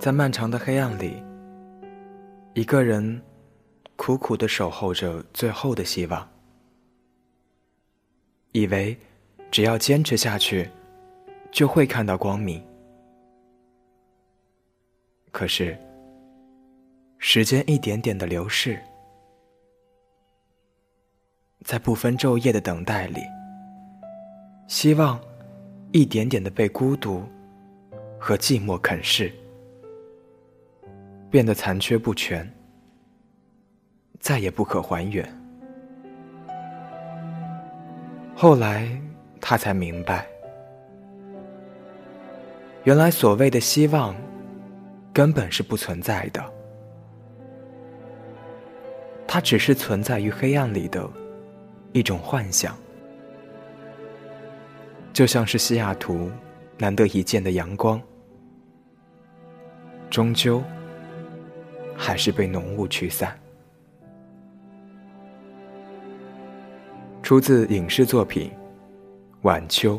在漫长的黑暗里，一个人苦苦的守候着最后的希望，以为只要坚持下去，就会看到光明。可是，时间一点点的流逝，在不分昼夜的等待里，希望一点点的被孤独和寂寞啃噬，变得残缺不全，再也不可还原。后来，他才明白，原来所谓的希望。根本是不存在的，它只是存在于黑暗里的一种幻想，就像是西雅图难得一见的阳光，终究还是被浓雾驱散。出自影视作品《晚秋》。